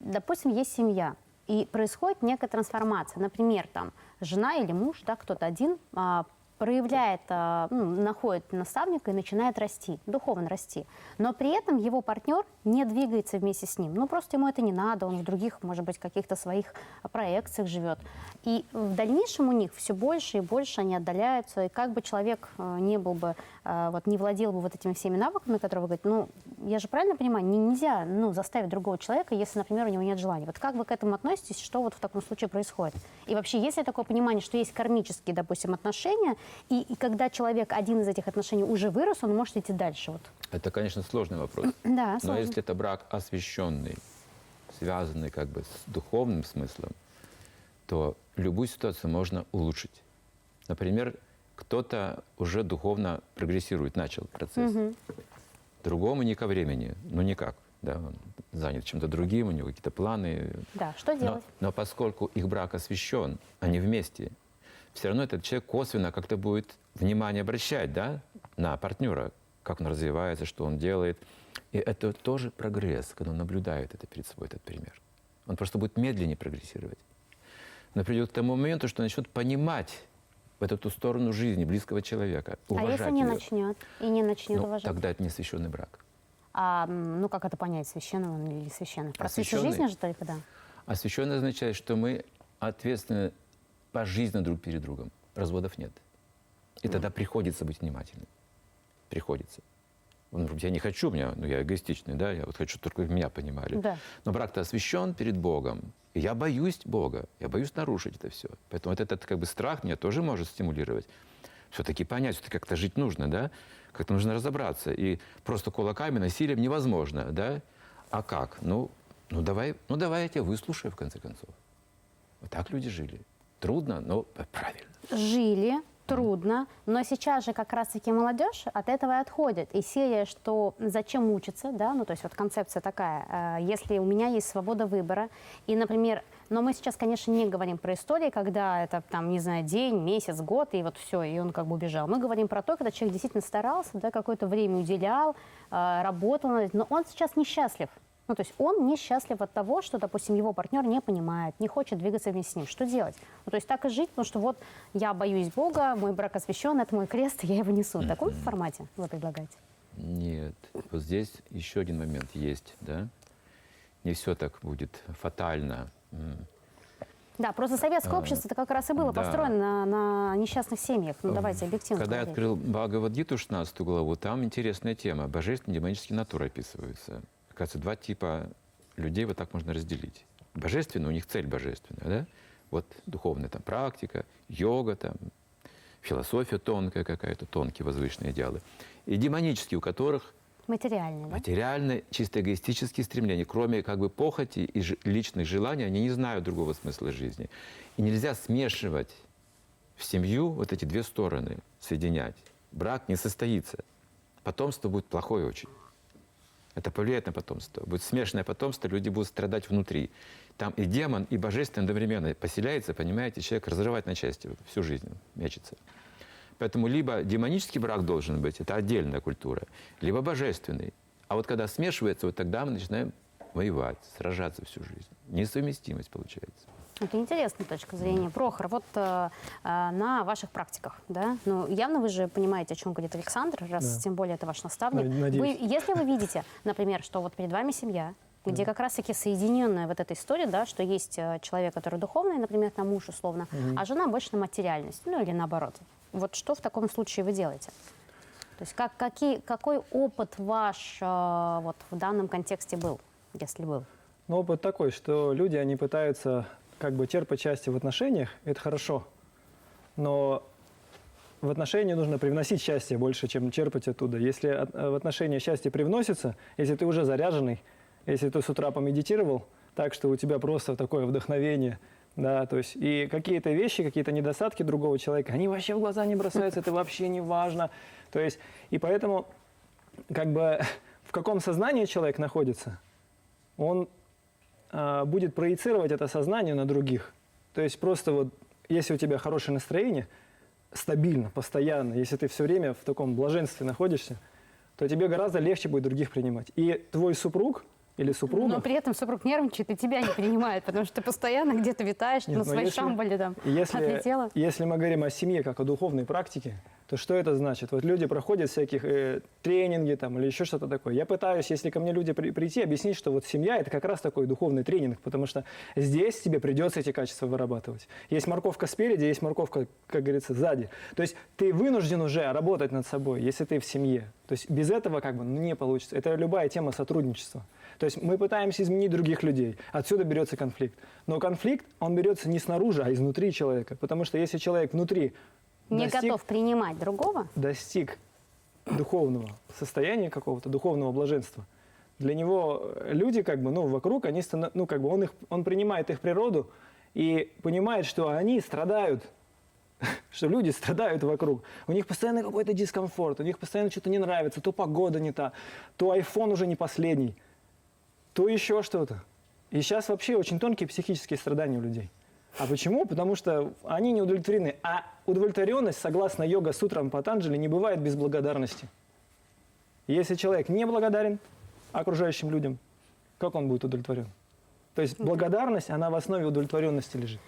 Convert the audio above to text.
допустим, есть семья, и происходит некая трансформация. Например, там жена или муж, да, кто-то один а, проявляет, а, ну, находит наставника и начинает расти, духовно расти. Но при этом его партнер не двигается вместе с ним. Ну, просто ему это не надо, он в других, может быть, каких-то своих проекциях живет. И в дальнейшем у них все больше и больше они отдаляются. И как бы человек э, не был бы, э, вот, не владел бы вот этими всеми навыками, которые вы говорите, ну, я же правильно понимаю, не, нельзя ну, заставить другого человека, если, например, у него нет желания. Вот как вы к этому относитесь, что вот в таком случае происходит? И вообще, есть ли такое понимание, что есть кармические, допустим, отношения, и, и когда человек один из этих отношений уже вырос, он может идти дальше? Вот. Это, конечно, сложный вопрос. Да, Но сложно. если это брак освященный, связанный как бы с духовным смыслом, то любую ситуацию можно улучшить. Например, кто-то уже духовно прогрессирует, начал процесс. Другому не ко времени, ну никак. Да, он занят чем-то другим, у него какие-то планы. Да, что Но, делать? но поскольку их брак освящен, они вместе, все равно этот человек косвенно как-то будет внимание обращать да, на партнера, как он развивается, что он делает. И это тоже прогресс, когда он наблюдает это перед собой, этот пример. Он просто будет медленнее прогрессировать. Но придет к тому моменту, что начнет понимать в эту ту сторону жизни близкого человека, А уважать если не её. начнет и не начнет Ну, уважать? тогда это не священный брак. А, ну, как это понять, священный он или священный? В процессе Освященный. жизни же только, да. Освященный означает, что мы ответственны пожизненно друг перед другом. Разводов нет. И тогда приходится быть внимательным. Приходится. Он говорит, я не хочу, меня, ну, я эгоистичный, да, я вот хочу только меня понимали. Да. Но брак-то освящен перед Богом. И я боюсь Бога, я боюсь нарушить это все. Поэтому вот этот как бы страх меня тоже может стимулировать. Все-таки понять, что как-то жить нужно, да? Как-то нужно разобраться. И просто кулаками, насилием невозможно, да? А как? Ну, ну, давай, ну давай я тебя выслушаю, в конце концов. Вот так люди жили. Трудно, но правильно. жили, трудно, но сейчас же как раз-таки молодежь от этого и отходит. И серия, что зачем мучиться, да, ну то есть вот концепция такая, э, если у меня есть свобода выбора, и, например, но мы сейчас, конечно, не говорим про истории, когда это там, не знаю, день, месяц, год, и вот все, и он как бы убежал. Мы говорим про то, когда человек действительно старался, да, какое-то время уделял, э, работал, но он сейчас несчастлив. Ну, то есть он несчастлив от того, что, допустим, его партнер не понимает, не хочет двигаться вместе с ним. Что делать? Ну, то есть так и жить, потому что вот я боюсь Бога, мой брак освящен, это мой крест, я его несу. В таком формате вы предлагаете? Нет. Вот здесь еще один момент есть, да? Не все так будет фатально. Да, просто советское А, общество это как раз и было да. построено на, на несчастных семьях. Ну, давайте объективно Когда я смотреть. открыл Бхагавадгиту, 16 главу, там интересная тема. Божественные и демонические натуры описываются. Оказывается, два типа людей вот так можно разделить. Божественные, у них цель божественная, да? Вот духовная там практика, йога там, философия тонкая какая-то, тонкие возвышенные идеалы. И демонические, у которых Материальный, да? материальные, чисто эгоистические стремления, кроме как бы похоти и ж- личных желаний, они не знают другого смысла жизни. И нельзя смешивать в семью вот эти две стороны, соединять. Брак не состоится. Потомство будет плохое очень. Это повлияет на потомство. Будет смешанное потомство, люди будут страдать внутри. Там и демон, и божественное одновременно поселяется, понимаете, человек разрывает на части всю жизнь, мечется. Поэтому либо демонический брак должен быть, это отдельная культура, либо божественный. А вот когда смешивается, вот тогда мы начинаем воевать, сражаться всю жизнь. Несовместимость получается. Это интересная точка зрения. Прохор, вот э, э, на ваших практиках, да, ну, явно вы же понимаете, о чем говорит Александр, раз Да. тем более это ваш наставник. Надеюсь. Вы, если вы видите, например, что вот перед вами семья, где как раз-таки соединенная вот эта история, да, что есть э, человек, который духовный, например, там муж условно, а жена больше на материальность, ну или наоборот. Вот что в таком случае вы делаете? То есть как, какие, какой опыт ваш э, вот в данном контексте был, если был? Но опыт такой, что люди, они пытаются как бы черпать счастье в отношениях, это хорошо, но в отношения нужно привносить счастье больше, чем черпать оттуда. Если от- в отношения счастье привносится, если ты уже заряженный, если ты с утра помедитировал, так что у тебя просто такое вдохновение, да, то есть и какие-то вещи, какие-то недостатки другого человека, они вообще в глаза не бросаются, это вообще не важно. То есть, и поэтому, как бы, в каком сознании человек находится, он а, будет проецировать это сознание на других. То есть просто вот, если у тебя хорошее настроение, стабильно, постоянно, если ты все время в таком блаженстве находишься, то тебе гораздо легче будет других принимать. И твой супруг, или супругов. Но при этом супруг нервничает и тебя не принимает, потому что ты постоянно где-то витаешь Нет, на но своей если- шамбале там. Если, Отлетела. если мы говорим о семье как о духовной практике, то что это значит? Вот люди проходят всяких э, тренинги там или еще что-то такое. Я пытаюсь, если ко мне люди при- прийти, объяснить, что вот семья это как раз такой духовный тренинг, потому что здесь тебе придется эти качества вырабатывать. Есть морковка спереди, есть морковка, как говорится, сзади. То есть ты вынужден уже работать над собой, если ты в семье. То есть без этого как бы ну, не получится. Это любая тема сотрудничества. То есть мы пытаемся изменить других людей. Отсюда берется конфликт. Но конфликт, он берется не снаружи, а изнутри человека. Потому что если человек внутри Не достиг, готов принимать другого, достиг духовного состояния какого-то, духовного блаженства, для него люди как бы, ну, вокруг, они, станов- ну, как бы он, их, он принимает их природу и понимает, что они страдают, что люди страдают вокруг. У них постоянно какой-то дискомфорт, у них постоянно что-то не нравится, то погода не та, то iPhone уже не последний, то еще что-то. И сейчас вообще очень тонкие психические страдания у людей. А почему? Потому что они не удовлетворены. А удовлетворенность, согласно йога-сутрам Патанджали, не бывает без благодарности. Если человек не благодарен окружающим людям, как он будет удовлетворен? То есть благодарность, она в основе удовлетворенности лежит.